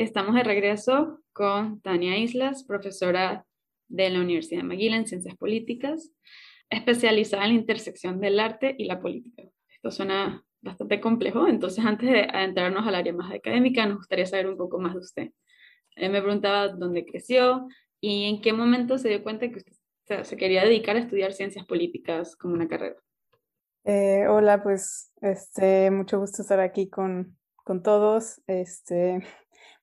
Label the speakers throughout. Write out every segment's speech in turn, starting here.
Speaker 1: Estamos de regreso con Tania Islas, profesora de la Universidad de McGill en Ciencias Políticas, especializada en la intersección del arte y la política. Esto suena bastante complejo, entonces antes de adentrarnos al área más académica, nos gustaría saber un poco más de usted. Él me preguntaba dónde creció y en qué momento se dio cuenta que usted se quería dedicar a estudiar ciencias políticas como una carrera.
Speaker 2: Eh, hola, pues este, mucho gusto estar aquí con, con todos. Este,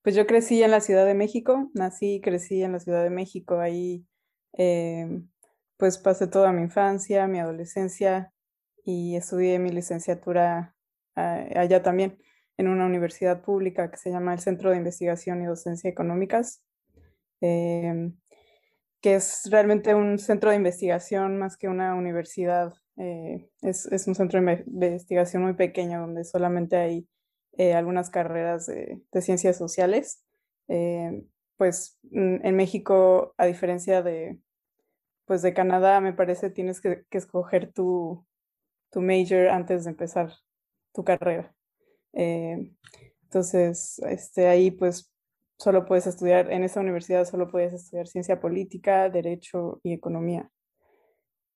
Speaker 2: pues yo crecí en la Ciudad de México, nací y crecí en la Ciudad de México, ahí em, pues pasé toda mi infancia, mi adolescencia y estudié mi licenciatura ah, allá también en una universidad pública que se llama el Centro de Investigación y Docencia Económicas, em, que es realmente un centro de investigación más que una universidad. Eh, es, es, un centro de investigación muy pequeño donde solamente hay eh, algunas carreras de, ciencias sociales. Eh, pues mm, en México, a diferencia de, pues de Canadá, me parece tienes que, escoger tu, tu, major antes de empezar tu carrera. Eh, entonces, este, ahí pues solo puedes estudiar, en esa universidad solo puedes estudiar ciencia política, derecho y economía.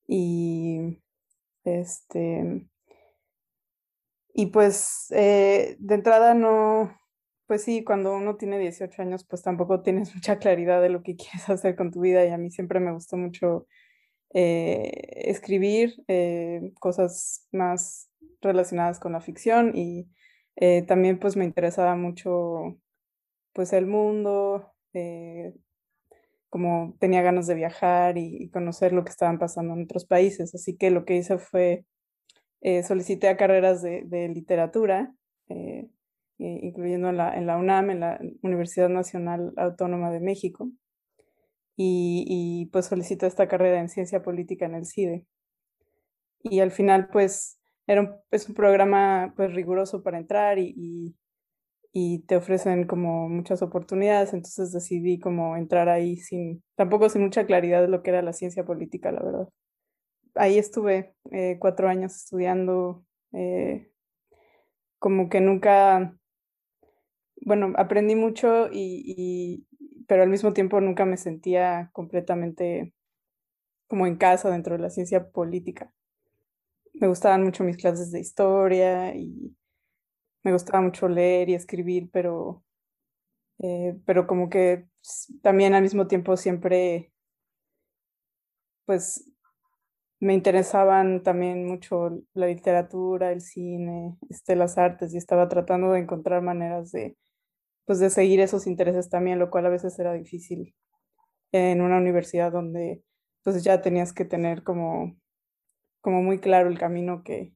Speaker 2: Y este, y pues eh, de entrada no, pues sí, cuando uno tiene 18 años, pues tampoco tienes mucha claridad de lo que quieres hacer con tu vida y a mí siempre me gustó mucho eh, escribir eh, cosas más relacionadas con la ficción y también pues me interesaba mucho pues el mundo, como tenía ganas de viajar y conocer lo que estaban pasando en otros países, así que lo que hice fue eh, solicité a carreras de, literatura, eh, incluyendo en la, UNAM, en la Universidad Nacional Autónoma de México, y, pues solicité esta carrera en ciencia política en el CIDE. Y al final, pues, era un, es un programa pues riguroso para entrar y, y, te ofrecen como muchas oportunidades, entonces decidí como entrar ahí sin, tampoco sin mucha claridad de lo que era la ciencia política, la verdad ahí estuve eh, cuatro años estudiando, eh, como que nunca, bueno, aprendí mucho y, pero al mismo tiempo nunca me sentía completamente como en casa dentro de la ciencia política. Me gustaban mucho mis clases de historia y me gustaba mucho leer y escribir, pero, eh, pero como que también al mismo tiempo siempre, pues me interesaban también mucho la literatura, el cine, este, las artes y estaba tratando de encontrar maneras de, pues, de seguir esos intereses también, lo cual a veces era difícil en una universidad donde pues ya tenías que tener como, como muy claro el camino que,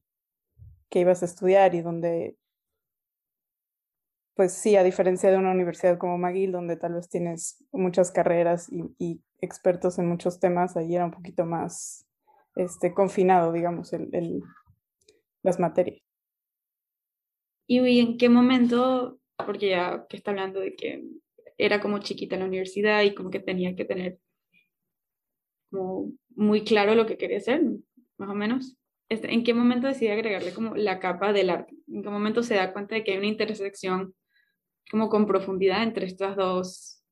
Speaker 2: que ibas a estudiar y donde pues sí, a diferencia de una universidad como McGill, donde tal vez tienes muchas carreras y, y expertos en muchos temas, ahí era un poquito más este, confinado, digamos, el, las materias.
Speaker 1: ¿Y en qué momento, porque ya que está hablando de que era como chiquita en la universidad y como que tenía que tener como muy claro lo que quería hacer, más o menos, este, ¿en qué momento decide agregarle como la capa del arte? ¿En qué momento se da cuenta de que hay una intersección como con profundidad entre estos dos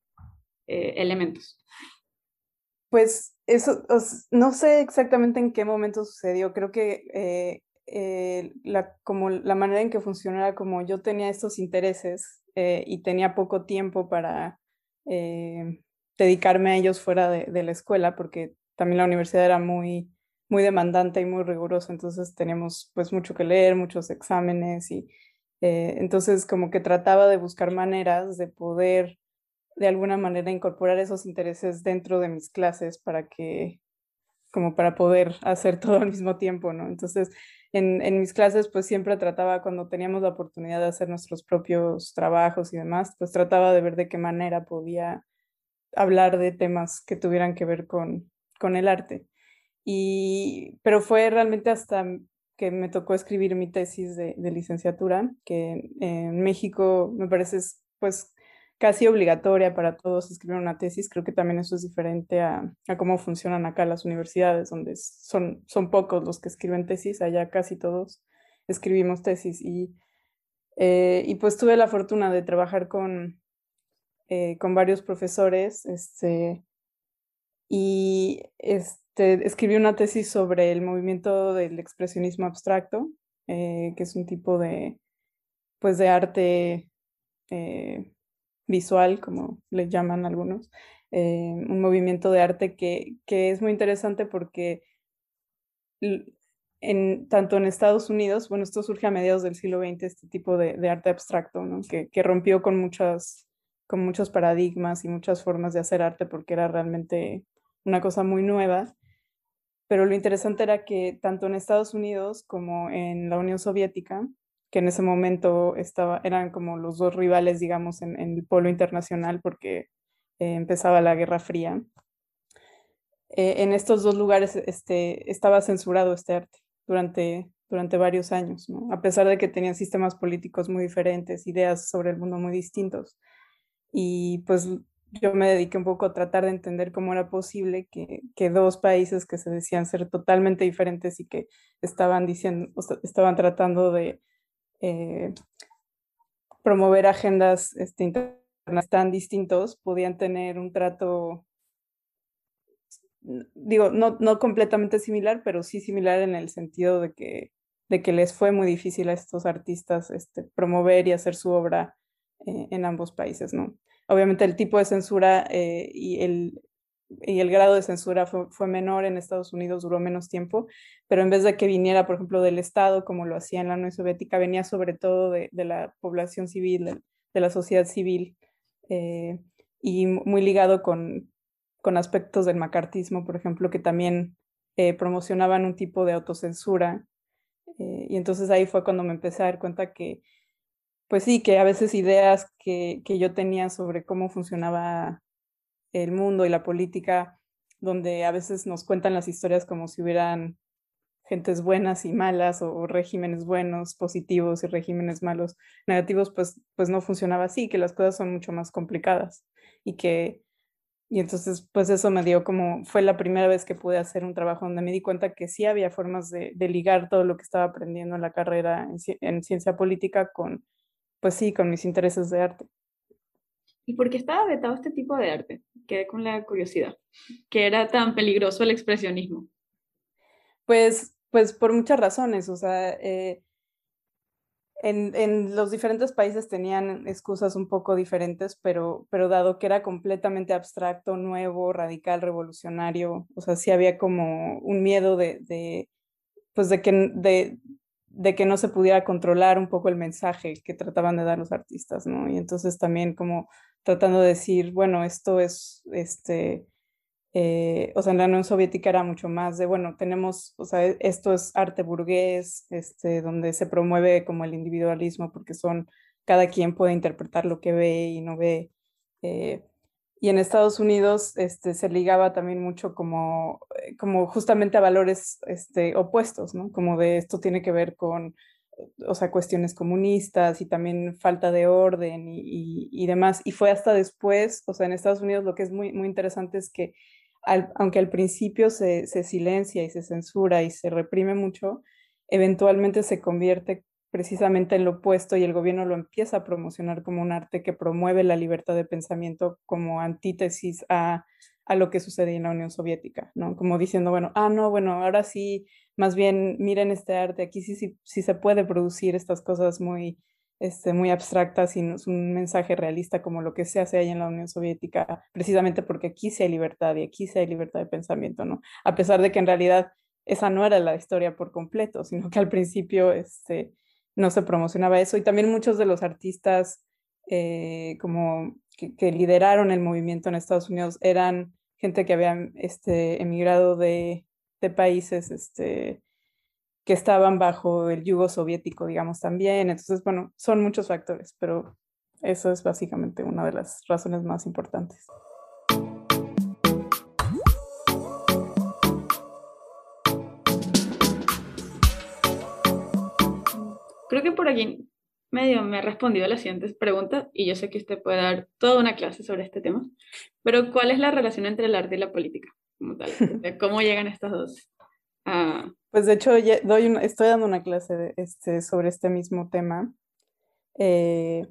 Speaker 1: eh, elementos?
Speaker 2: Pues eso, no sé exactamente en qué momento sucedió. Creo que eh, eh, la, como la manera en que funcionaba, como yo tenía estos intereses eh, y tenía poco tiempo para dedicarme a ellos fuera de, la escuela, porque también la universidad era muy, muy demandante y muy rigurosa, entonces teníamos pues mucho que leer, muchos exámenes y entonces como que trataba de buscar maneras de poder de alguna manera incorporar esos intereses dentro de mis clases para que, como para poder hacer todo al mismo tiempo, ¿no? Entonces, en, en mis clases, pues siempre trataba, cuando teníamos la oportunidad de hacer nuestros propios trabajos y demás, pues trataba de ver de qué manera podía hablar de temas que tuvieran que ver con, con el arte. Y, pero fue realmente hasta que me tocó escribir mi tesis de, de licenciatura, que en México me parece pues casi obligatoria para todos escribir una tesis. Creo que también eso es diferente a, cómo funcionan acá las universidades, donde son, son pocos los que escriben tesis, allá casi todos escribimos tesis. Y, eh, y pues tuve la fortuna de trabajar con, eh, con varios profesores, este, y este, escribí una tesis sobre el movimiento del expresionismo abstracto, eh, que es un tipo de, pues, de arte visual, como le llaman algunos, un movimiento de arte que, que, es muy interesante porque en, tanto en Estados Unidos, bueno, esto surge a mediados del siglo XX, este tipo de, de arte abstracto, ¿no? que, que rompió con muchas con muchos paradigmas y muchas formas de hacer arte porque era realmente una cosa muy nueva. Pero lo interesante era que tanto en Estados Unidos como en la Unión Soviética, que en ese momento estaba, eran como los dos rivales, digamos, en, el polo internacional porque eh, empezaba la Guerra Fría, eh, en estos dos lugares este, estaba censurado este arte durante, durante varios años, a pesar de que tenían sistemas políticos muy diferentes, ideas sobre el mundo muy distintos. Y pues yo me dediqué un poco a tratar de entender cómo era posible que, que dos países que se decían ser totalmente diferentes y que estaban diciendo, estaban tratando de eh, promover agendas este, internas tan distintos, podían tener un trato, digo, no, no completamente similar, pero sí similar en el sentido de que, de que les fue muy difícil a estos artistas este, promover y hacer su obra eh, en ambos países, ¿no? Obviamente el tipo de censura eh, y, el, y el grado de censura fue, menor en Estados Unidos, duró menos tiempo, pero en vez de que viniera, por ejemplo, del Estado, como lo hacía en la Unión Soviética, venía sobre todo de, la población civil, de, la sociedad civil, eh, y muy ligado con, con aspectos del macartismo, por ejemplo, que también promocionaban un tipo de autocensura. y entonces ahí fue cuando me empecé a dar cuenta que pues sí, que a veces ideas que, que, yo tenía sobre cómo funcionaba el mundo y la política, donde a veces nos cuentan las historias como si hubieran gentes buenas y malas o, regímenes buenos, positivos y regímenes malos, negativos, pues, pues no funcionaba así, que las cosas son mucho más complicadas y que, y entonces pues eso me dio como, fue la primera vez que pude hacer un trabajo donde me di cuenta que sí había formas de, ligar todo lo que estaba aprendiendo en la carrera en, en ciencia política con pues sí, con mis intereses de arte.
Speaker 1: ¿Y por qué estaba vetado este tipo de arte? Quedé con la curiosidad. ¿Qué era tan peligroso el expresionismo?
Speaker 2: Pues, pues por muchas razones. O sea, eh, en, en, los diferentes países tenían excusas un poco diferentes, pero, pero dado que era completamente abstracto, nuevo, radical, revolucionario, o sea, sí había como un miedo de, de pues de que, de, de que no se pudiera controlar un poco el mensaje que trataban de dar los artistas, ¿no? Y entonces también como tratando de decir, bueno, esto es, este, eh, o sea, en la Unión Soviética era mucho más de, bueno, tenemos, o sea, esto es arte burgués, este, donde se promueve como el individualismo porque son, cada quien puede interpretar lo que ve y no ve. Eh, y en Estados Unidos este, se ligaba también mucho como, eh, como justamente a valores este, opuestos, ¿no? Como de esto tiene que ver con, o sea, cuestiones comunistas y también falta de orden y, y, demás. Y fue hasta después, o sea, en Estados Unidos lo que es muy, muy interesante es que aunque al principio se, se silencia y se censura y se reprime mucho, eventualmente se convierte precisamente en lo opuesto y el gobierno lo empieza a promocionar como un arte que promueve la libertad de pensamiento como antítesis a, a lo que sucedía en la Unión Soviética, ¿no? Como diciendo, bueno, ah, no, bueno, ahora sí, más bien miren este arte, aquí sí, sí, sí se puede producir estas cosas muy, este, muy abstractas y es un mensaje realista como lo que se hace ahí en la Unión Soviética, precisamente porque aquí sí hay libertad y aquí sí hay libertad de pensamiento, ¿no? A pesar de que en realidad esa no era la historia por completo, sino que al principio, este, no se promocionaba eso. Y también muchos de los artistas eh, como que, lideraron el movimiento en Estados Unidos eran gente que habían este, emigrado de, de países este, que estaban bajo el yugo soviético, digamos, también. Entonces, bueno, son muchos factores, pero eso es básicamente una de las razones más importantes.
Speaker 1: Creo que por aquí medio me ha respondido a las siguientes preguntas y yo sé que usted puede dar toda una clase sobre este tema, pero ¿cuál es la relación entre el arte y la política como tal? ¿Cómo llegan estas dos?
Speaker 2: Pues de hecho doy estoy dando una clase de, este, sobre este mismo tema. Eh,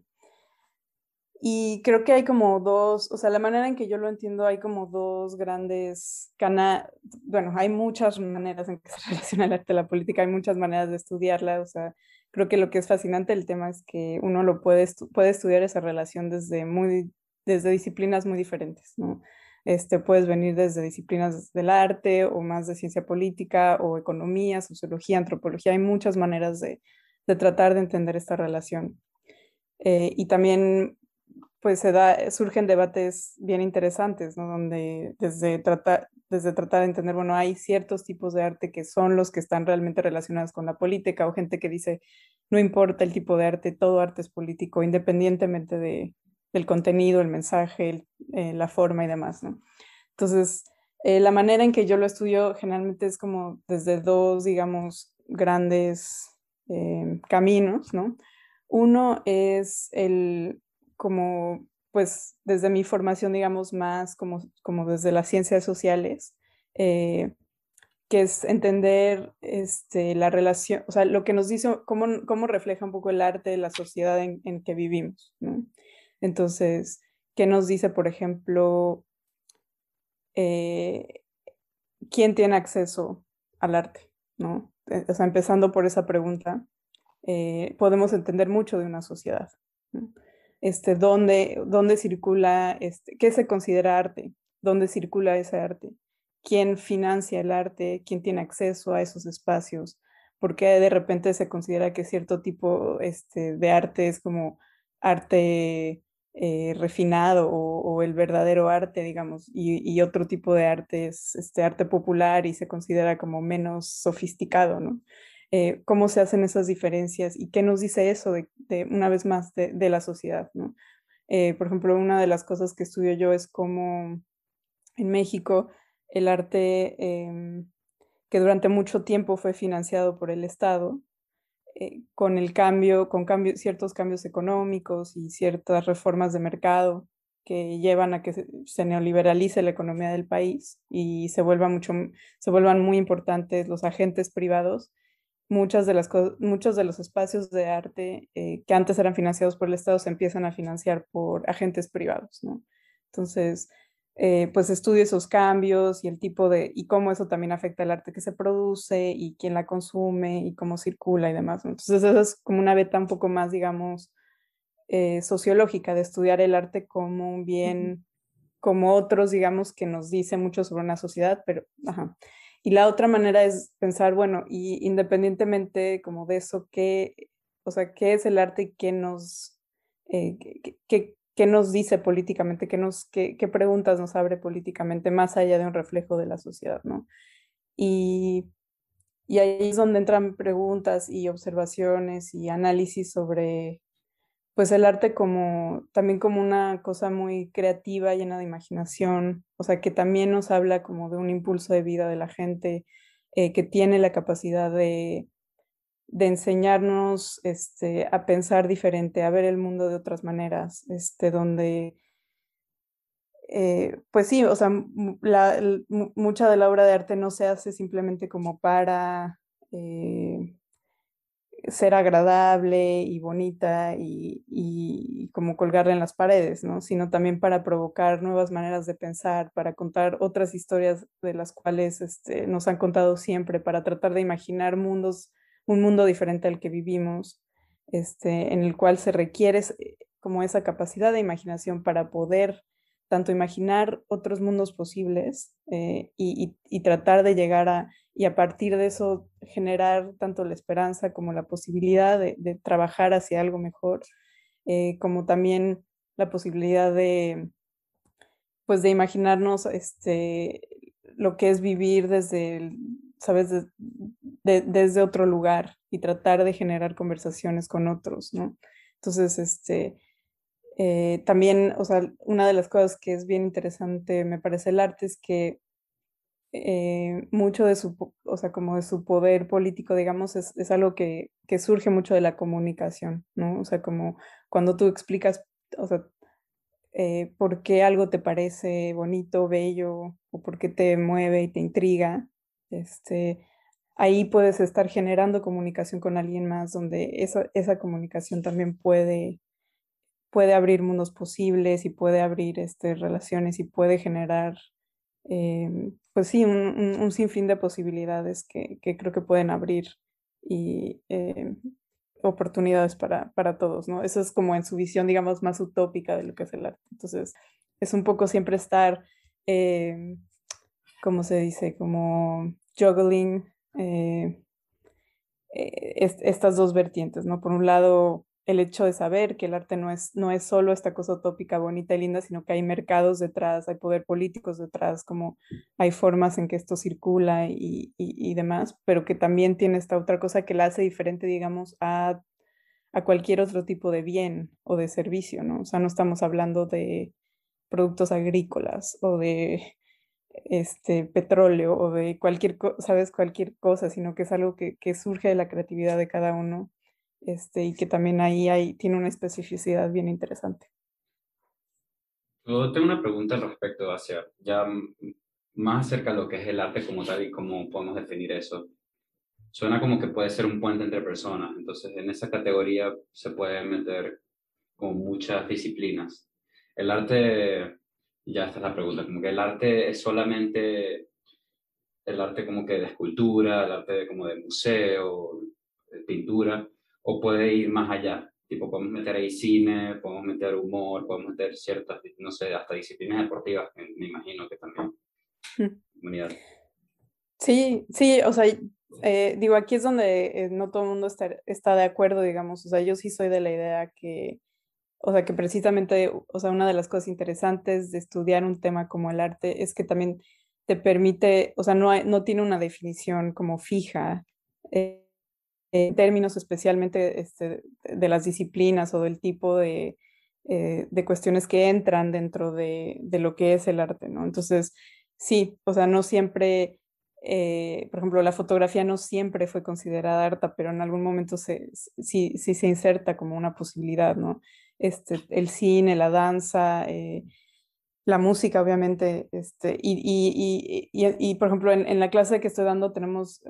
Speaker 2: y creo que hay como dos, o sea, la manera en que yo lo entiendo, hay como dos grandes canales, bueno, hay muchas maneras en que se relaciona el arte y la política, hay muchas maneras de estudiarla, o sea, creo que lo que es fascinante del tema es que uno lo puede, puede estudiar esa relación desde, muy, desde disciplinas muy diferentes, ¿no? Este, puedes venir desde disciplinas del arte o más de ciencia política o economía, sociología, antropología, hay muchas maneras de, de tratar de entender esta relación. Eh, y también pues se da, surgen debates bien interesantes, ¿no? Donde desde tratar, desde tratar de entender, bueno, hay ciertos tipos de arte que son los que están realmente relacionados con la política, o gente que dice, no importa el tipo de arte, todo arte es político, independientemente de, del contenido, el mensaje, eh, la forma y demás, ¿no? Entonces, eh, la manera en que yo lo estudio generalmente es como desde dos, digamos, grandes eh, caminos, ¿no? Uno es el, como, pues, desde mi formación, digamos, más como, como desde las ciencias sociales, eh, que es entender este, la relación, o sea, lo que nos dice, cómo, cómo refleja un poco el arte de la sociedad en, en que vivimos, ¿no? Entonces, ¿qué nos dice, por ejemplo, eh, quién tiene acceso al arte, ¿no? Eh, o sea, empezando por esa pregunta, podemos entender mucho de una sociedad. este, dónde, dónde circula, este, qué se considera arte, dónde circula ese arte, quién financia el arte, quién tiene acceso a esos espacios, por qué de repente se considera que cierto tipo este, de arte es como arte eh, refinado o, el verdadero arte, digamos, y, otro tipo de arte es este arte popular y se considera como menos sofisticado, ¿no? Eh, cómo se hacen esas diferencias y qué nos dice eso de, una vez más de, la sociedad, ¿no? Eh, por ejemplo, una de las cosas que estudio yo es cómo en México el arte em, que durante mucho tiempo fue financiado por el Estado, eh, con el cambio, con ciertos cambios económicos y ciertas reformas de mercado que llevan a que se, neoliberalice la economía del país y se, vuelva mucho, se vuelvan muy importantes los agentes privados, muchas de las muchos de los espacios de arte eh, que antes eran financiados por el Estado se empiezan a financiar por agentes privados, ¿no? Entonces, eh, pues estudio esos cambios y el tipo de, y cómo eso también afecta el arte que se produce y quién la consume y cómo circula y demás. Entonces, eso es como una beta un poco más, digamos, eh, sociológica de estudiar el arte como un bien, como otros, digamos, que nos dice mucho sobre una sociedad, pero, ajá. Y la otra manera es pensar, bueno, y independientemente como de eso, ¿qué, o sea, qué es el arte y qué nos, eh, qué, qué, nos dice políticamente, qué, nos, qué, qué preguntas nos abre políticamente, más allá de un reflejo de la sociedad, ¿no? Y, y ahí es donde entran preguntas y observaciones y análisis sobre pues el arte como también como una cosa muy creativa, llena de imaginación, o sea, que también nos habla como de un impulso de vida de la gente, eh, que tiene la capacidad de, de enseñarnos este, a pensar diferente, a ver el mundo de otras maneras, este, donde, eh, pues sí, o sea, la, mucha de la obra de arte no se hace simplemente como para... Eh, ser agradable y bonita y, como colgarla en las paredes, ¿no? Sino también para provocar nuevas maneras de pensar, para contar otras historias de las cuales este, nos han contado siempre, para tratar de imaginar mundos, un mundo diferente al que vivimos, este, en el cual se requiere eh, como esa capacidad de imaginación para poder tanto imaginar otros mundos posibles eh, y tratar de llegar a y a partir de eso generar tanto la esperanza como la posibilidad de, trabajar hacia algo mejor, eh, como también la posibilidad de, pues de imaginarnos este, lo que es vivir desde, sabes, desde otro lugar y tratar de generar conversaciones con otros, ¿no? Entonces, este, eh, también, o sea, una de las cosas que es bien interesante, me parece, el arte es que eh, mucho de su, o sea, como de su poder político, digamos, es, es algo que, que, surge mucho de la comunicación, ¿no? O sea, como cuando tú explicas, o sea, eh, por qué algo te parece bonito, bello, o por qué te mueve y te intriga, este, ahí puedes estar generando comunicación con alguien más, donde esa, esa comunicación también puede, puede abrir mundos posibles y puede abrir este, relaciones y puede generar, eh, pues sí, un, sinfín de posibilidades que, creo que pueden abrir y eh, oportunidades para, para, todos, ¿no? Eso es como en su visión, digamos, más utópica de lo que es el arte. Entonces, es un poco siempre estar, eh, ¿cómo se dice? Como juggling estas dos vertientes, ¿no? Por un lado, el hecho de saber que el arte no es, no es solo esta cosa utópica, bonita y linda, sino que hay mercados detrás, hay poder políticos detrás, como hay formas en que esto circula y, y, demás, pero que también tiene esta otra cosa que la hace diferente, digamos, a, a cualquier otro tipo de bien o de servicio, ¿no? O sea, no estamos hablando de productos agrícolas o de este petróleo o de cualquier, sabes, cualquier cosa, sino que es algo que, que surge de la creatividad de cada uno este, y que también ahí hay, tiene una especificidad bien interesante.
Speaker 3: Yo tengo una pregunta al respecto hacia ya más acerca de lo que es el arte como tal y cómo podemos definir eso. Suena como que puede ser un puente entre personas, entonces en esa categoría se puede meter con muchas disciplinas. El arte, ya esta es la pregunta, como que el arte es solamente el arte como que de escultura, el arte como de museo, de pintura, o puede ir más allá. Tipo, podemos meter ahí cine, podemos meter humor, podemos meter ciertas, no sé, hasta disciplinas deportivas, me imagino que también.
Speaker 2: Hmm. Sí, sí, o sea, eh, digo, aquí es donde eh, no todo el mundo está, está de acuerdo, digamos, o sea, yo sí soy de la idea que, o sea, que precisamente, o sea, una de las cosas interesantes de estudiar un tema como el arte es que también te permite, o sea, no, no tiene una definición como fija. Eh, en términos especialmente este, de las disciplinas o del tipo de, eh, de cuestiones que entran dentro de, de, lo que es el arte, ¿no? Entonces, sí, o sea, no siempre, eh, por ejemplo, la fotografía no siempre fue considerada arte, pero en algún momento se, sí, sí se inserta como una posibilidad, ¿no? Este, el cine, la danza, eh, la música, obviamente, este, y, y, y, y, por ejemplo, en, en, la clase que estoy dando tenemos,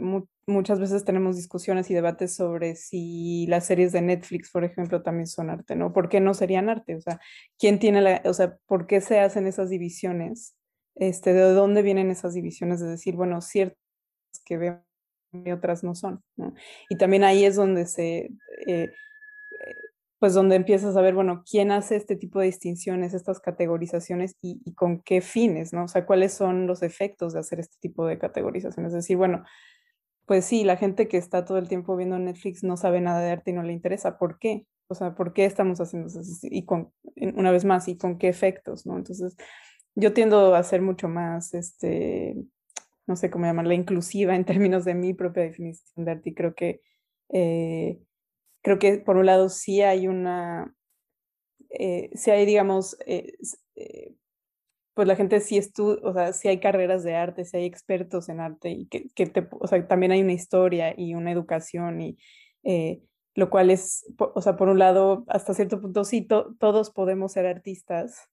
Speaker 2: muchas veces tenemos discusiones y debates sobre si las series de Netflix, por ejemplo, también son arte, ¿no? ¿Por qué no serían arte? O sea, ¿quién tiene la, o sea, por qué se hacen esas divisiones? Este, ¿De dónde vienen esas divisiones? De decir, bueno, ciertas que veo y otras no son, ¿no? Y también ahí es donde se... Eh, pues donde empiezas a ver, bueno, quién hace este tipo de distinciones, estas categorizaciones y, con qué fines, ¿no? O sea, cuáles son los efectos de hacer este tipo de categorizaciones. Es decir, bueno, pues sí, la gente que está todo el tiempo viendo Netflix no sabe nada de arte y no le interesa. ¿Por qué? O sea, ¿por qué estamos haciendo eso? Y con, una vez más, ¿y con qué efectos, no? Entonces, yo tiendo a ser mucho más, este, no sé cómo llamarla, inclusiva en términos de mi propia definición de arte y creo que... Eh, creo que por un lado sí hay una, eh, sí hay, digamos, eh, eh, pues la gente sí estudia, o sea, sí hay carreras de arte, sí hay expertos en arte y que, que te, o sea, también hay una historia y una educación y lo cual es, o sea, por un lado, hasta cierto punto sí, todos podemos ser artistas,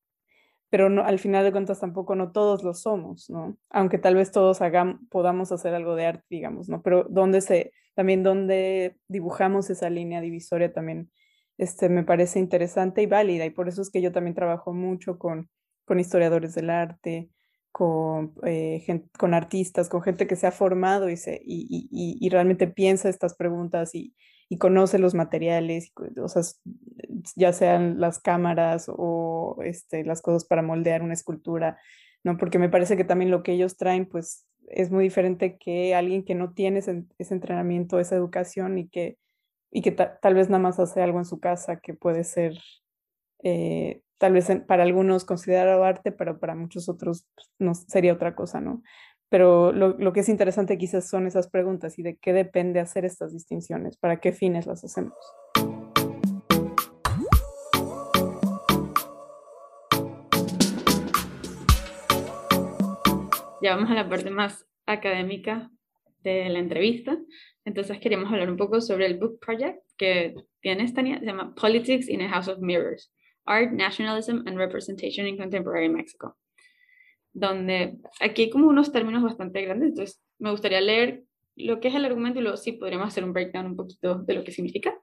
Speaker 2: pero no, al final de cuentas tampoco no todos lo somos, ¿no? Aunque tal vez todos hagamos, podamos hacer algo de arte, digamos, ¿no? Pero dónde se, también donde dibujamos esa línea divisoria también este, me parece interesante y válida, y por eso es que yo también trabajo mucho con, con historiadores del arte, con, eh, con artistas, con gente que se ha formado y, se, y, y, y realmente piensa estas preguntas y, y conoce los materiales, o sea, ya sean las cámaras o este, las cosas para moldear una escultura, ¿no? Porque me parece que también lo que ellos traen, pues, es muy diferente que alguien que no tiene ese, entrenamiento, esa educación y que, y que tal vez nada más hace algo en su casa que puede ser, eh, tal vez para algunos considerado arte, pero para muchos otros pues, no sería otra cosa, ¿no? Pero lo, lo, que es interesante quizás son esas preguntas y de qué depende hacer estas distinciones, para qué fines las hacemos.
Speaker 1: Ya vamos a la parte más académica de la entrevista. Entonces queríamos hablar un poco sobre el book project que tiene Tania, se llama Politics in a House of Mirrors, Art, Nationalism and Representation in Contemporary Mexico donde aquí hay como unos términos bastante grandes, entonces me gustaría leer lo que es el argumento y luego sí podríamos hacer un breakdown un poquito de lo que significa,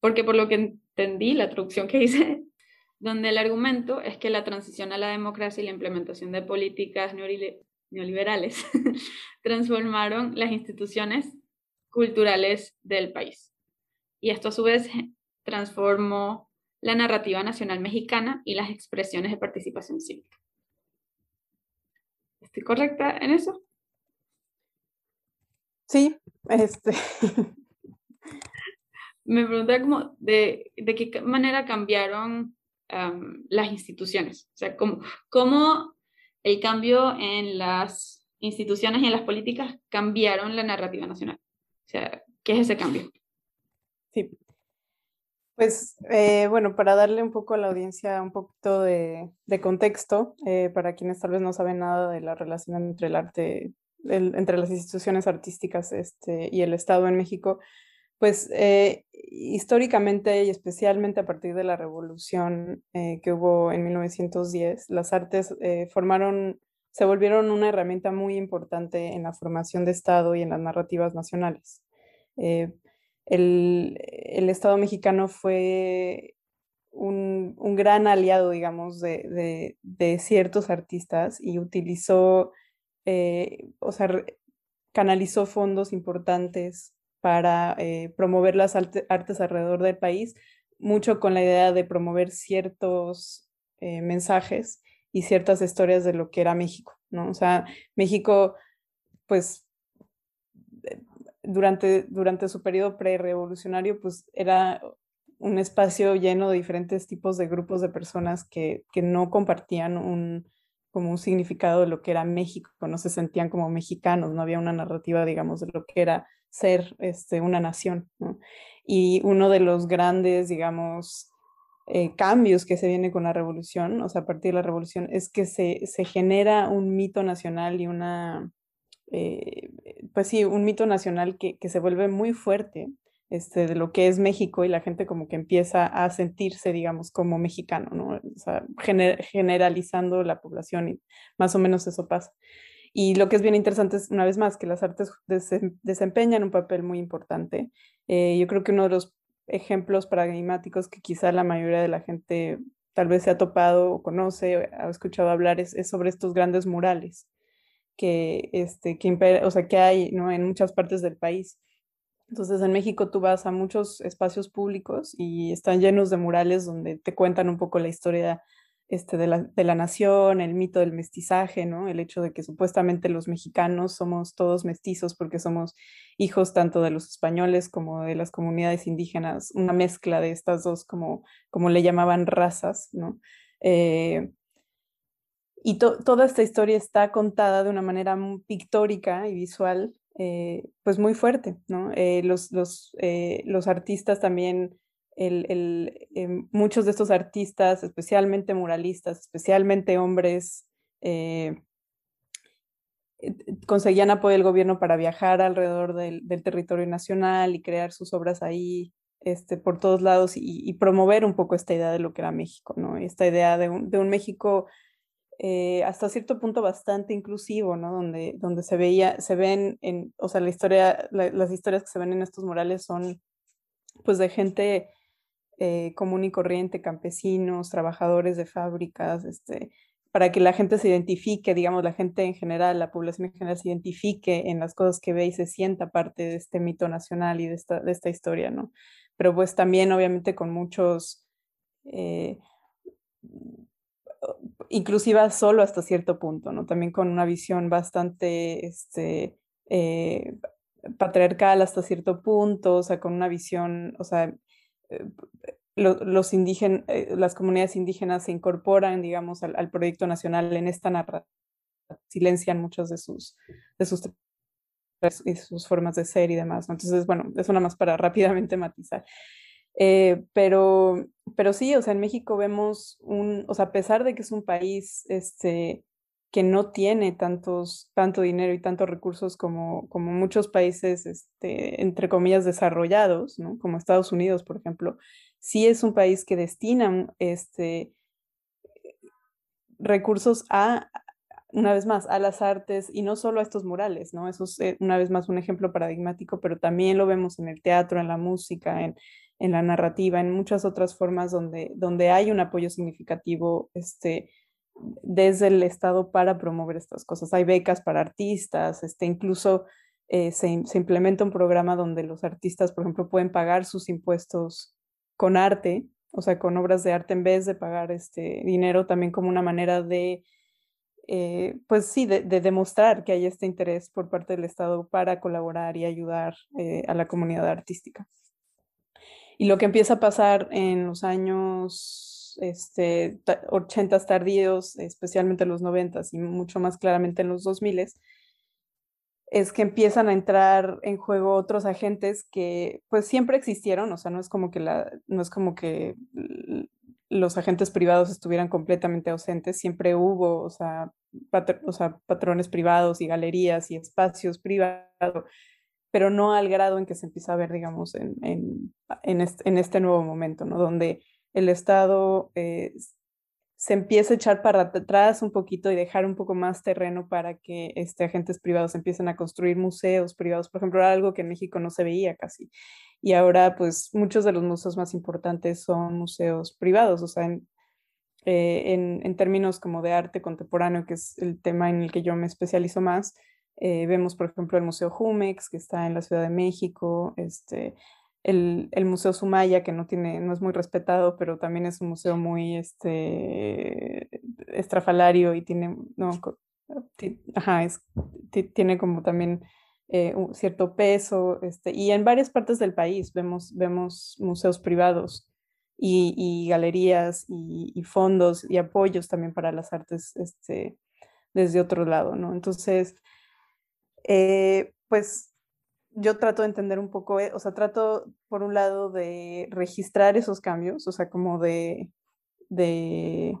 Speaker 1: porque por lo que entendí, la traducción que hice, donde el argumento es que la transición a la democracia y la implementación de políticas neoliberales transformaron las instituciones culturales del país. Y esto a su vez transformó la narrativa nacional mexicana y las expresiones de participación cívica. ¿Estoy correcta en eso?
Speaker 2: Sí, este.
Speaker 1: Me preguntaba cómo, de, de qué manera cambiaron las instituciones. O sea, cómo, cómo el cambio en las instituciones y en las políticas cambiaron la narrativa nacional. O sea, ¿qué es ese cambio?
Speaker 2: Sí. Pues eh, bueno, para darle un poco a la audiencia un poquito de, contexto, eh, para quienes tal vez no saben nada de la relación entre el arte, entre las instituciones artísticas este, y el Estado en México, pues eh, históricamente y especialmente a partir de la revolución eh, que hubo en 1910, las artes eh, formaron, se volvieron una herramienta muy importante en la formación de Estado y en las narrativas nacionales. El, Estado mexicano fue un, gran aliado, digamos, de, de ciertos artistas y utilizó, o sea, canalizó fondos importantes para eh, promover las artes alrededor del país, mucho con la idea de promover ciertos eh, mensajes y ciertas historias de lo que era México, ¿no? O sea, México, pues, eh, durante, durante su periodo prerevolucionario, pues era un espacio lleno de diferentes tipos de grupos de personas que, que no compartían un, como un significado de lo que era México, no se sentían como mexicanos, no había una narrativa, digamos, de lo que era ser este, una nación. Y uno de los grandes, digamos, eh, cambios que se viene con la revolución, o sea, a partir de la revolución, es que se, genera un mito nacional y una, eh, pues sí, un mito nacional que, se vuelve muy fuerte. Este, de lo que es México y la gente como que empieza a sentirse, digamos, como mexicano, ¿no? O sea, generalizando la población y más o menos eso pasa. Y lo que es bien interesante es, una vez más, que las artes desempeñan un papel muy importante. Eh, yo creo que uno de los ejemplos paradigmáticos que quizá la mayoría de la gente tal vez se ha topado o conoce, ha escuchado hablar, es, sobre estos grandes murales que, este, que, o sea, que hay ¿no? en muchas partes del país. Entonces, en México tú vas a muchos espacios públicos y están llenos de murales donde te cuentan un poco la historia este, de, la, de la nación, el mito del mestizaje, ¿no? El hecho de que supuestamente los mexicanos somos todos mestizos porque somos hijos tanto de los españoles como de las comunidades indígenas, una mezcla de estas dos como, como le llamaban razas, ¿no? Eh, y toda esta historia está contada de una manera pictórica y visual, eh, pues muy fuerte, ¿no? Eh, los, los, los artistas también em, muchos de estos artistas, especialmente muralistas, especialmente hombres, eh, eh, conseguían apoyo del gobierno para viajar alrededor del, territorio nacional y crear sus obras ahí este, por todos lados y, promover un poco esta idea de lo que era México, ¿no? Esta idea de un, de un México eh, hasta cierto punto bastante inclusivo, ¿no? Donde, donde se veía, se ven en, o sea, la historia, las historias que se ven en estos murales son pues de gente eh, común y corriente, campesinos, trabajadores de fábricas, este, para que la gente se identifique, digamos, la gente en general, la población en general se identifique en las cosas que ve y se sienta parte de este mito nacional y de esta, de esta historia, ¿no? Pero pues también obviamente con muchos, eh, inclusiva solo hasta cierto punto, ¿no? También con una visión bastante, este, eh, patriarcal hasta cierto punto, o sea, con una visión, o sea, eh, los indígenas, eh, las comunidades indígenas se incorporan, digamos, al, proyecto nacional en esta narrativa, silencian muchas de sus, de sus, sus formas de ser y demás. Entonces, bueno, es una más para rápidamente matizar. Eh, pero, pero sí, o sea, en México vemos un, o sea, a pesar de que es un país este, que no tiene tantos, tanto dinero y tantos recursos como, como muchos países, este, entre comillas, desarrollados, ¿no? como Estados Unidos, por ejemplo, sí es un país que destina este, recursos a, una vez más, a las artes y no solo a estos murales, ¿no? Eso es, eh, una vez más, un ejemplo paradigmático, pero también lo vemos en el teatro, en la música, en, en la narrativa, en muchas otras formas donde, donde hay un apoyo significativo este, desde el Estado para promover estas cosas. Hay becas para artistas, este, incluso eh, se, se, implementa un programa donde los artistas, por ejemplo, pueden pagar sus impuestos con arte, o sea, con obras de arte en vez de pagar este dinero, también como una manera de, eh, pues sí, de, demostrar que hay este interés por parte del Estado para colaborar y ayudar eh, a la comunidad artística. Y lo que empieza a pasar en los años este, 80 tardíos, especialmente en los 90 y mucho más claramente en los 2000, es que empiezan a entrar en juego otros agentes que pues siempre existieron, o sea, no es como que, no es como que los agentes privados estuvieran completamente ausentes, siempre hubo, o sea, patrones privados y galerías y espacios privados, pero no al grado en que se empieza a ver, digamos, en, en, en, este, en nuevo momento, ¿no? Donde el Estado eh, se empieza a echar para atrás un poquito y dejar un poco más terreno para que este, agentes privados empiecen a construir museos privados, por ejemplo, algo que en México no se veía casi. Y ahora, pues, muchos de los museos más importantes son museos privados, o sea, en, eh, en, términos como de arte contemporáneo, que es el tema en el que yo me especializo más, eh, vemos, por ejemplo, el Museo Jumex, que está en la Ciudad de México, este, el, el, Museo Sumaya, que no, tiene, no es muy respetado, pero también es un museo muy este, estrafalario y tiene, no, ajá, es, tiene como también eh, un cierto peso, este, y en varias partes del país vemos, vemos museos privados y, y galerías y, y, fondos y apoyos también para las artes este, desde otro lado, ¿no? Entonces, eh, pues yo trato de entender un poco, eh, o sea, trato por un lado de registrar esos cambios, o sea, como de, de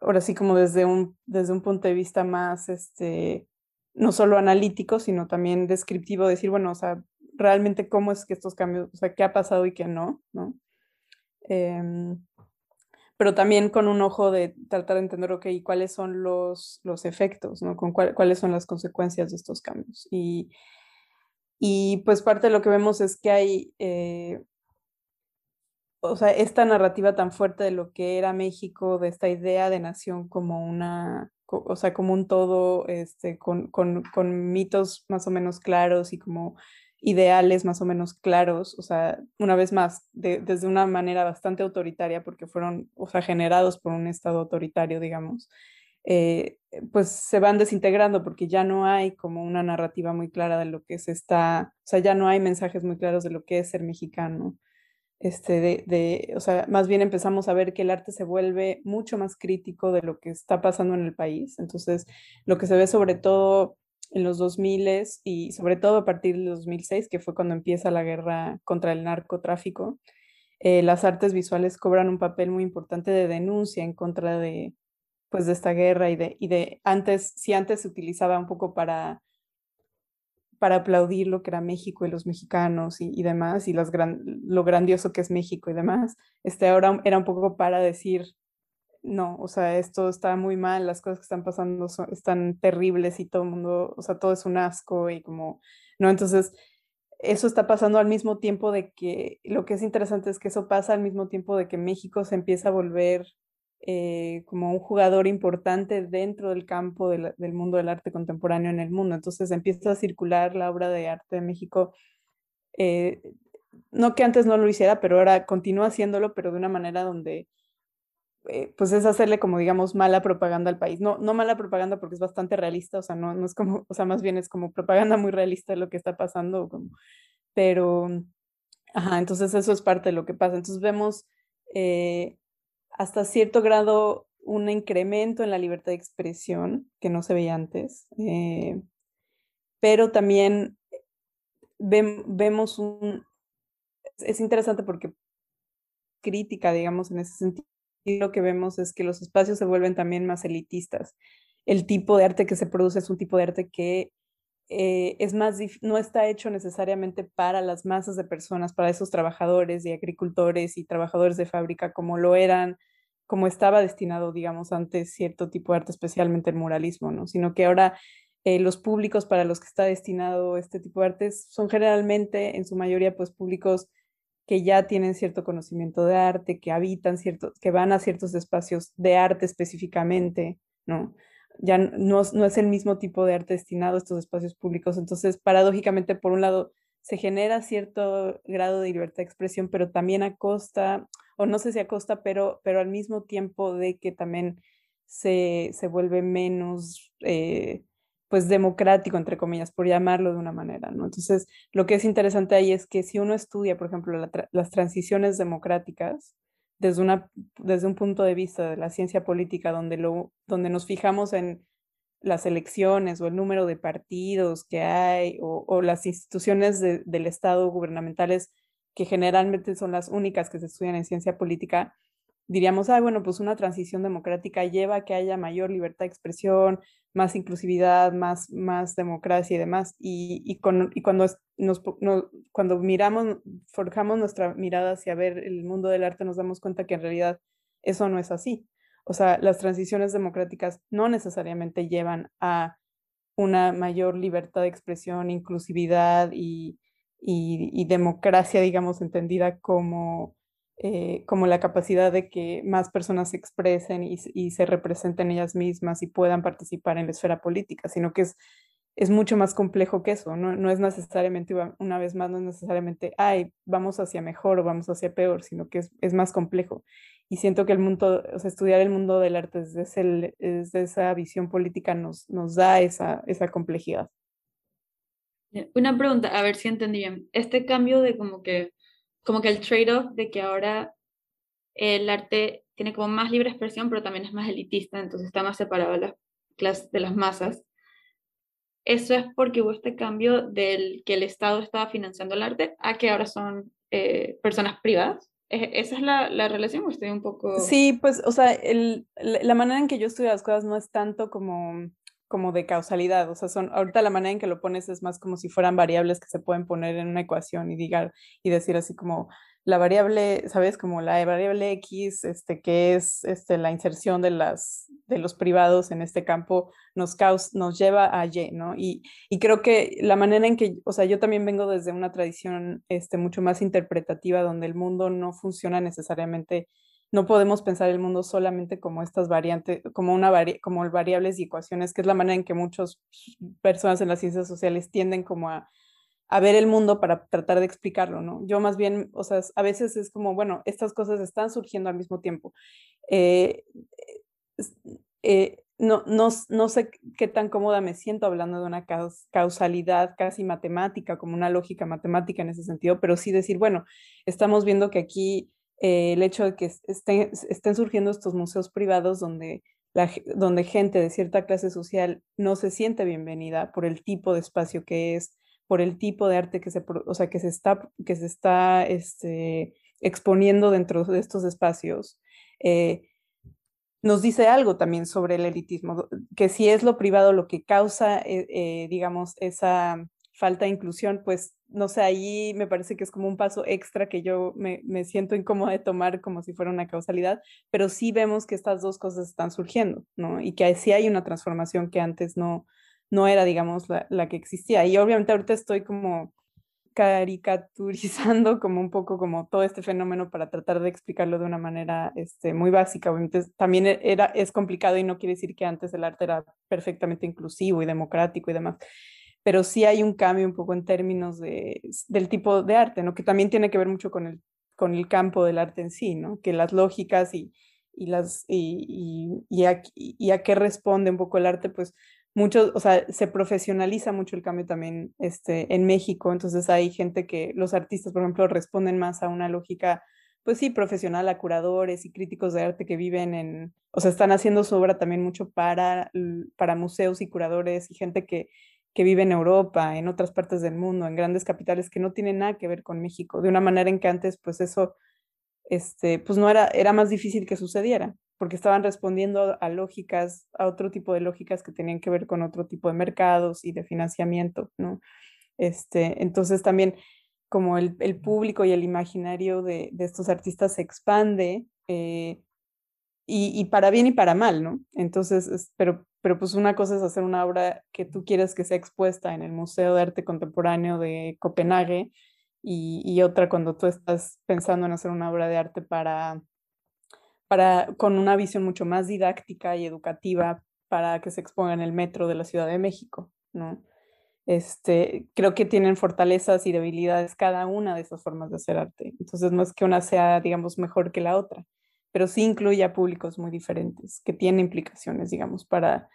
Speaker 2: ahora sí como desde un, desde un punto de vista más, este, no solo analítico, sino también descriptivo, decir, bueno, o sea, realmente cómo es que estos cambios, o sea, qué ha pasado y qué no, ¿no? Em, pero también con un ojo de tratar de entender, ok, cuáles son los, los efectos, ¿no? Con cuáles son las consecuencias de estos cambios. Y, y pues parte de lo que vemos es que hay, eh, o sea, esta narrativa tan fuerte de lo que era México, de esta idea de nación como una, o sea, como un todo, este, con, con, con mitos más o menos claros y como ideales más o menos claros, o sea, una vez más, desde una manera bastante autoritaria, porque fueron, o sea, generados por un Estado autoritario, digamos, eh, pues se van desintegrando porque ya no hay como una narrativa muy clara de lo que se está, o sea, ya no hay mensajes muy claros de lo que es ser mexicano. Este, de, o sea, más bien empezamos a ver que el arte se vuelve mucho más crítico de lo que está pasando en el país. Entonces, lo que se ve sobre todo en los 2000 y sobre todo a partir del 2006, que fue cuando empieza la guerra contra el narcotráfico, eh, las artes visuales cobran un papel muy importante de denuncia en contra de, pues de esta guerra y de, y de antes, si antes se utilizaba un poco para, para aplaudir lo que era México y los mexicanos y, y demás, y las gran, lo grandioso que es México y demás, este ahora era un poco para decir, no, o sea, esto está muy mal, las cosas que están pasando son, están terribles y todo el mundo, o sea, todo es un asco y como, no, entonces eso está pasando al mismo tiempo de que, lo que es interesante es que eso pasa al mismo tiempo de que México se empieza a volver eh, como un jugador importante dentro del campo del mundo del arte contemporáneo en el mundo. Entonces empieza a circular la obra de arte de México, eh, no que antes no lo hiciera, pero ahora continúa haciéndolo, pero de una manera donde eh, pues es hacerle como digamos mala propaganda al país. No, no mala propaganda porque es bastante realista, o sea, no, no es como, o sea, más bien es como propaganda muy realista lo que está pasando, como, pero, ajá, entonces eso es parte de lo que pasa. Entonces vemos hasta cierto grado un incremento en la libertad de expresión que no se veía antes, eh, pero también vemos un... Es interesante porque crítica, digamos, en ese sentido, lo que vemos es que los espacios se vuelven también más elitistas. El tipo de arte que se produce es un tipo de arte que eh, es más, no está hecho necesariamente para las masas de personas, para esos trabajadores y agricultores y trabajadores de fábrica como lo eran, como estaba destinado, digamos, antes cierto tipo de arte, especialmente el muralismo, ¿no? Sino que ahora eh, los públicos para los que está destinado este tipo de artes son generalmente, en su mayoría, pues públicos que ya tienen cierto conocimiento de arte, que habitan cierto, que van a ciertos espacios de arte específicamente, ¿no? Ya no, no es el mismo tipo de arte destinado a estos espacios públicos. Entonces, paradójicamente, por un lado, se genera cierto grado de libertad de expresión, pero también a costa, o no sé si a costa, pero, pero al mismo tiempo de que también se, se vuelve menos, eh, pues, democrático, entre comillas, por llamarlo de una manera, ¿no? Entonces, lo que es interesante ahí es que si uno estudia, por ejemplo, las transiciones democráticas, desde, una, desde un punto de vista de la ciencia política, donde, lo, donde nos fijamos en las elecciones o el número de partidos que hay o, las instituciones del Estado gubernamentales que generalmente son las únicas que se estudian en ciencia política, diríamos, ah, bueno, pues una transición democrática lleva a que haya mayor libertad de expresión, más inclusividad, más, más democracia y demás. Y, y, con, y cuando, nos, cuando miramos, forjamos nuestra mirada hacia ver el mundo del arte, nos damos cuenta que en realidad eso no es así. O sea, las transiciones democráticas no necesariamente llevan a una mayor libertad de expresión, inclusividad y, y democracia, digamos, entendida como eh, como la capacidad de que más personas se expresen y, se representen ellas mismas y puedan participar en la esfera política, sino que es, es mucho más complejo que eso, ¿no? no es necesariamente, una vez más, no es necesariamente, ay, vamos hacia mejor o vamos hacia peor, sino que es, es más complejo. Y siento que el mundo, o sea, estudiar el mundo del arte desde, desde esa visión política nos, nos da esa, esa complejidad.
Speaker 1: Una pregunta, a ver si entendí bien. Este cambio de como que como que el trade-off de que ahora el arte tiene como más libre expresión, pero también es más elitista, entonces está más separado de las, masas. Eso es porque hubo este cambio del que el Estado estaba financiando el arte a que ahora son eh, personas privadas. ¿Esa es la, la, relación o estoy un poco...?
Speaker 2: Sí, pues, o sea, el, la manera en que yo estudio las cosas no es tanto como como de causalidad, o sea, son, ahorita la manera en que lo pones es más como si fueran variables que se pueden poner en una ecuación y digar, y decir así como la variable, ¿sabes? Como la variable X, este, que es este, la inserción de, las, de los privados en este campo, nos, nos lleva a Y, ¿no? Y, y, creo que la manera en que, o sea, yo también vengo desde una tradición este, mucho más interpretativa, donde el mundo no funciona necesariamente no podemos pensar el mundo solamente como estas variantes, como, una como variables y ecuaciones, que es la manera en que muchas personas en las ciencias sociales tienden como a, ver el mundo para tratar de explicarlo, ¿no? Yo más bien, o sea, a veces es como, bueno, estas cosas están surgiendo al mismo tiempo. Eh, eh, no, no, no, sé qué tan cómoda me siento hablando de una causalidad casi matemática, como una lógica matemática en ese sentido, pero sí decir, bueno, estamos viendo que aquí eh, el hecho de que estén, estén, surgiendo estos museos privados donde, donde gente de cierta clase social no se siente bienvenida por el tipo de espacio que es, por el tipo de arte que se, o sea, que se está, que se está este, exponiendo dentro de estos espacios. Eh, nos dice algo también sobre el elitismo, que si es lo privado lo que causa, eh, digamos, esa falta inclusión, pues no sé, ahí me parece que es como un paso extra que yo me, siento incómoda de tomar como si fuera una causalidad, pero sí vemos que estas dos cosas están surgiendo, ¿no? Y que sí hay una transformación que antes no, no era, digamos, la, la que existía. Y obviamente ahorita estoy como caricaturizando como un poco como todo este fenómeno para tratar de explicarlo de una manera este, muy básica. Obviamente también e, era, es complicado y no quiere decir que antes el arte era perfectamente inclusivo y democrático y demás pero sí hay un cambio un poco en términos de, del tipo de arte, ¿no? Que también tiene que ver mucho con el, con el campo del arte en sí, ¿no? Que las lógicas y, y las, y, y, a, qué responde un poco el arte, pues mucho, o sea, se profesionaliza mucho el cambio también este, en México, entonces hay gente que, los artistas, por ejemplo, responden más a una lógica, pues sí, profesional, a curadores y críticos de arte que viven en, o sea, están haciendo su obra también mucho para, para museos y curadores y gente que que vive en Europa, en otras partes del mundo, en grandes capitales que no tienen nada que ver con México, de una manera en que antes pues eso este, pues no era, era más difícil que sucediera, porque estaban respondiendo a lógicas, a otro tipo de lógicas que tenían que ver con otro tipo de mercados y de financiamiento, ¿no? Este, entonces también como el, el público y el imaginario de, de estos artistas se expande, eh, y, y, para bien y para mal, ¿no? Entonces, pero, pero pues una cosa es hacer una obra que tú quieres que sea expuesta en el Museo de Arte Contemporáneo de Copenhague y, otra cuando tú estás pensando en hacer una obra de arte para, para, con una visión mucho más didáctica y educativa para que se exponga en el metro de la Ciudad de México, ¿no? Este, creo que tienen fortalezas y debilidades cada una de esas formas de hacer arte. Entonces no es que una sea, digamos, mejor que la otra, pero sí incluye a públicos muy diferentes, que tienen implicaciones, digamos, para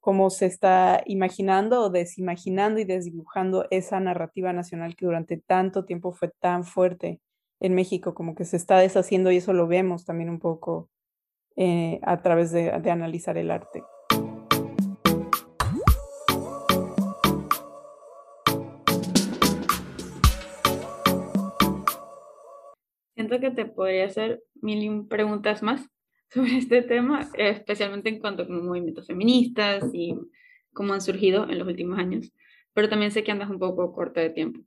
Speaker 2: cómo se está imaginando o desimaginando y desdibujando esa narrativa nacional que durante tanto tiempo fue tan fuerte en México, como que se está deshaciendo y eso lo vemos también un poco eh, a través de, de analizar el arte.
Speaker 1: Siento que te podría hacer mil preguntas más sobre este tema, especialmente en cuanto a movimientos feministas y cómo han surgido en los últimos años, pero también sé que andas un poco corta de tiempo.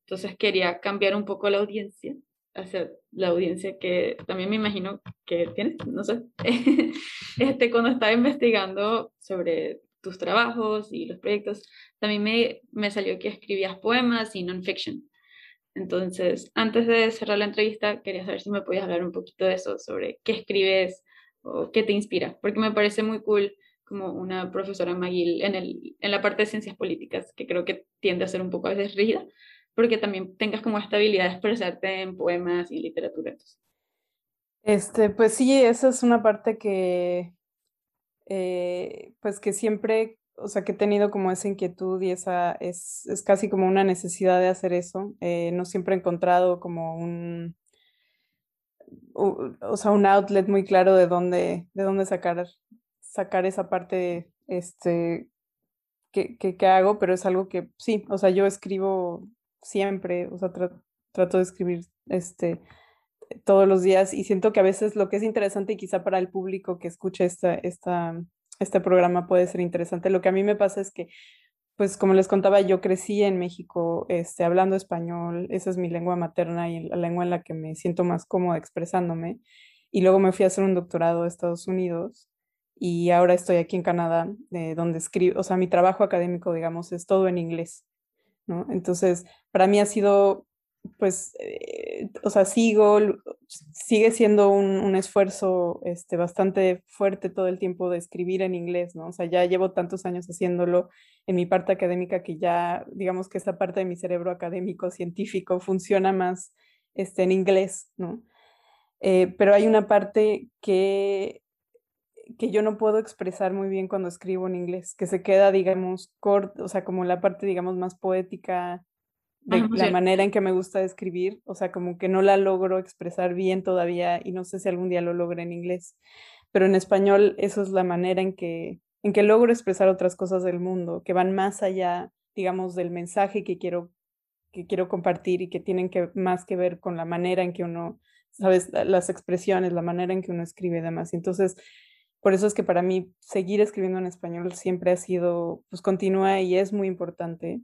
Speaker 1: Entonces quería cambiar un poco la audiencia, hacia la audiencia que también me imagino que tienes, no sé, este, cuando estaba investigando sobre tus trabajos y los proyectos, también me, me salió que escribías poemas y non-fiction. Entonces, antes de cerrar la entrevista, quería saber si me podías hablar un poquito de eso, sobre qué escribes o qué te inspira, porque me parece muy cool como una profesora McGill en, el, en la parte de ciencias políticas, que creo que tiende a ser un poco a veces rígida, porque también tengas como esta habilidad de expresarte en poemas y literatura.
Speaker 2: Este, pues sí, esa es una parte que, eh, pues que siempre o sea, que he tenido como esa inquietud y esa es, es casi como una necesidad de hacer eso. Eh, no siempre he encontrado como un, o, sea, un outlet muy claro de dónde, de dónde sacar, sacar esa parte este, que, que, hago, pero es algo que sí, o sea, yo escribo siempre, o sea, trato de escribir este, todos los días y siento que a veces lo que es interesante y quizá para el público que escuche esta, esta este programa puede ser interesante. Lo que a mí me pasa es que, pues como les contaba, yo crecí en México este, hablando español, esa es mi lengua materna y la lengua en la que me siento más cómoda expresándome. Y luego me fui a hacer un doctorado a Estados Unidos y ahora estoy aquí en Canadá, eh, donde escribo, o sea, mi trabajo académico, digamos, es todo en inglés, ¿no? Entonces, para mí ha sido pues, eh, o sea, sigo, sigue siendo un, un, esfuerzo este, bastante fuerte todo el tiempo de escribir en inglés, ¿no? O sea, ya llevo tantos años haciéndolo en mi parte académica que ya, digamos que esta parte de mi cerebro académico, científico, funciona más este, en inglés, ¿no? Eh, pero hay una parte que, que yo no puedo expresar muy bien cuando escribo en inglés, que se queda, digamos, corto, o sea, como la parte, digamos, más poética, de la manera en que me gusta escribir, o sea, como que no la logro expresar bien todavía y no sé si algún día lo logre en inglés, pero en español eso es la manera en que, en que logro expresar otras cosas del mundo, que van más allá, digamos, del mensaje que quiero, que quiero compartir y que tienen que, más que ver con la manera en que uno, sabes, las expresiones, la manera en que uno escribe y demás. Entonces, por eso es que para mí seguir escribiendo en español siempre ha sido, pues continúa y es muy importante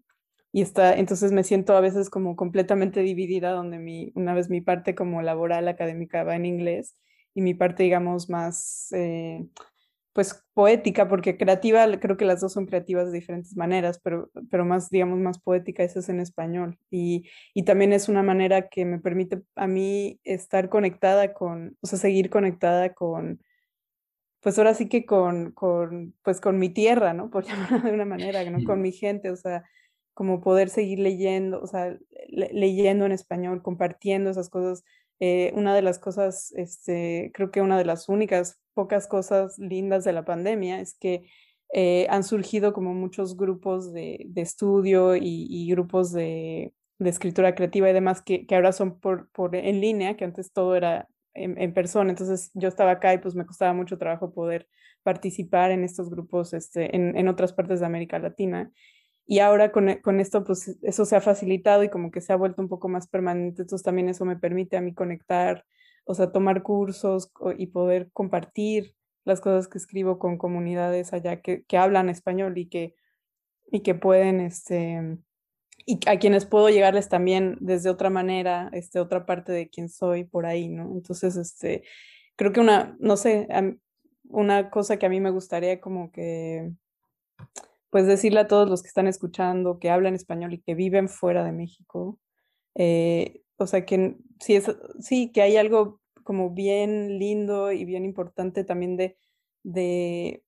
Speaker 2: y está, entonces me siento a veces como completamente dividida, donde mi, una vez mi parte como laboral académica va en inglés y mi parte, digamos, más, eh, pues poética, porque creativa, creo que las dos son creativas de diferentes maneras, pero, pero más, digamos, más poética, esa es en español. Y, y también es una manera que me permite a mí estar conectada con, o sea, seguir conectada con, pues ahora sí que con, con, pues con mi tierra, ¿no? Por llamarla de una manera, ¿no? Con mi gente, o sea, como poder seguir leyendo, o sea, leyendo en español, compartiendo esas cosas. Eh, una de las cosas, este, creo que una de las únicas pocas cosas lindas de la pandemia es que eh, han surgido como muchos grupos de, estudio y, grupos de, escritura creativa y demás que, ahora son por, en línea, que antes todo era en, persona. Entonces yo estaba acá y pues me costaba mucho trabajo poder participar en estos grupos este, en otras partes de América Latina. Y ahora con, e, con, esto, pues eso se ha facilitado y como que se ha vuelto un poco más permanente. Entonces también eso me permite a mí conectar, o sea, tomar cursos y poder compartir las cosas que escribo con comunidades allá que, que hablan español y que, y que pueden, este, y a quienes puedo llegarles también desde otra manera, este, otra parte de quién soy por ahí, ¿no? Entonces, este, creo que una, no sé, una cosa que a mí me gustaría como que pues decirle a todos los que están escuchando, que hablan español y que viven fuera de México, Eh, o sea, que sí, que hay algo como bien lindo y bien importante también de, de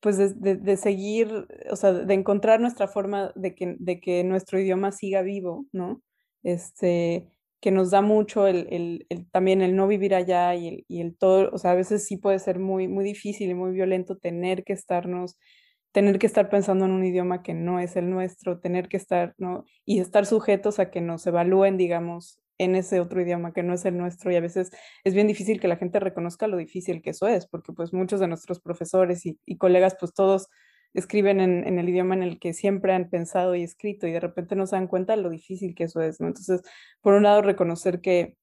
Speaker 2: pues de, de, seguir, o sea, de encontrar nuestra forma de que, de que nuestro idioma siga vivo, ¿no? Este, que nos da mucho el, el, el también el no vivir allá y el, y el, todo, o sea, a veces sí puede ser muy, muy difícil y muy violento tener que estarnos, tener que estar pensando en un idioma que no es el nuestro, tener que estar, ¿no? Y estar sujetos a que nos evalúen, digamos, en ese otro idioma que no es el nuestro y a veces es bien difícil que la gente reconozca lo difícil que eso es, porque pues muchos de nuestros profesores y, y colegas pues todos escriben en, en, el idioma en el que siempre han pensado y escrito y de repente no se dan cuenta lo difícil que eso es, ¿no? Entonces, por un lado, reconocer que,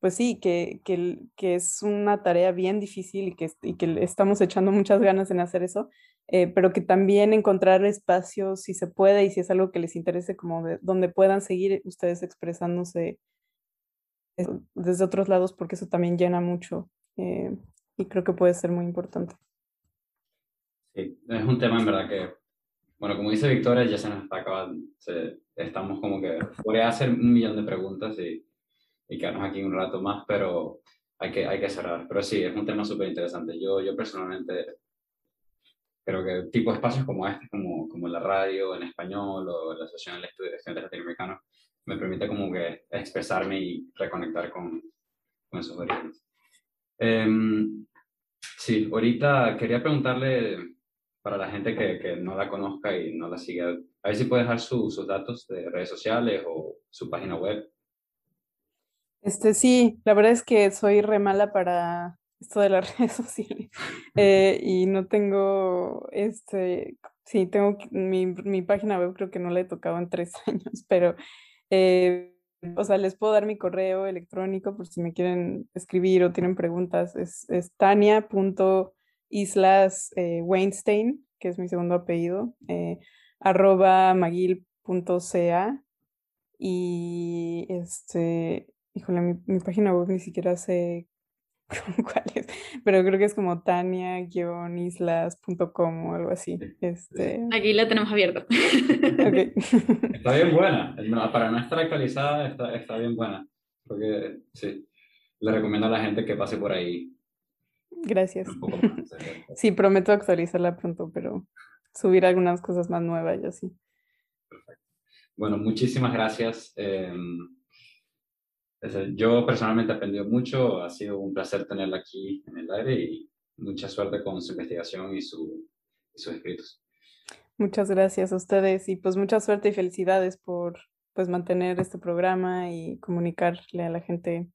Speaker 2: pues sí, que, que, que es una tarea bien difícil y que, y que estamos echando muchas ganas en hacer eso, eh, pero que también encontrar espacios, si se puede y si es algo que les interese, como de, donde puedan seguir ustedes expresándose desde otros lados porque eso también llena mucho eh, y creo que puede ser muy importante.
Speaker 3: Sí, es un tema en verdad que, bueno, como dice Victoria, ya se nos está acabando, se, estamos como que, podría hacer un millón de preguntas y, y quedarnos aquí un rato más, pero hay que, hay que cerrar. Pero sí, es un tema súper interesante. Yo, yo personalmente creo que tipo espacios como este, como, como la radio en español o la Asociación de Estudiantes Latinoamericanos, me permite como que expresarme y reconectar con, con esos orígenes. Um, sí, ahorita quería preguntarle para la gente que, que, no la conozca y no la siga, a ver si puede dejar su, sus datos de redes sociales o su página web.
Speaker 2: Este sí, la verdad es que soy re mala para esto de las redes sociales eh, y no tengo, este, sí, tengo mi, mi página web, creo que no la he tocado en tres años, pero eh, o sea, les puedo dar mi correo electrónico por si me quieren escribir o tienen preguntas. Es, es tania.islas eh, Weinstein, que es mi segundo apellido, eh, arroba maguil.ca. Y este, híjole, mi, mi página web ni siquiera sé cuál es, pero creo que es como tania-islas.com o algo así. Este...
Speaker 1: Aquí la tenemos abierta.
Speaker 3: Okay. Está bien buena, para no estar actualizada está, está bien buena, porque sí, le recomiendo a la gente que pase por ahí.
Speaker 2: Gracias. Sí, prometo actualizarla pronto, pero subir algunas cosas más nuevas y así.
Speaker 3: Perfecto. Bueno, muchísimas gracias. Eh, yo personalmente he aprendido mucho, ha sido un placer tenerla aquí en el aire y mucha suerte con su investigación y, su, y sus escritos.
Speaker 2: Muchas gracias a ustedes y pues mucha suerte y felicidades por pues mantener este programa y comunicarle a la gente,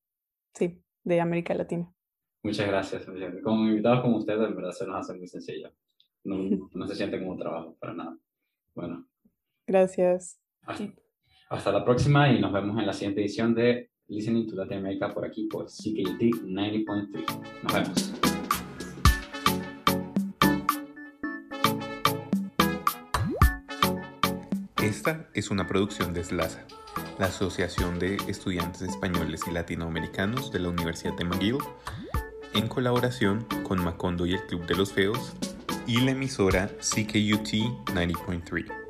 Speaker 2: sí, de América Latina.
Speaker 3: Muchas gracias. Como invitados como ustedes, en verdad se nos hace muy sencillo. No, no se siente como un trabajo para nada. Bueno.
Speaker 2: Gracias.
Speaker 3: Hasta, hasta la próxima y nos vemos en la siguiente edición de Listening to Latin America por aquí por CKT 90.3. Nos vemos.
Speaker 4: Esta es una producción de SLASA, la Asociación de Estudiantes Españoles y Latinoamericanos de la Universidad de McGill, en colaboración con Macondo y el Club de los Feos y la emisora CKUT 90.3.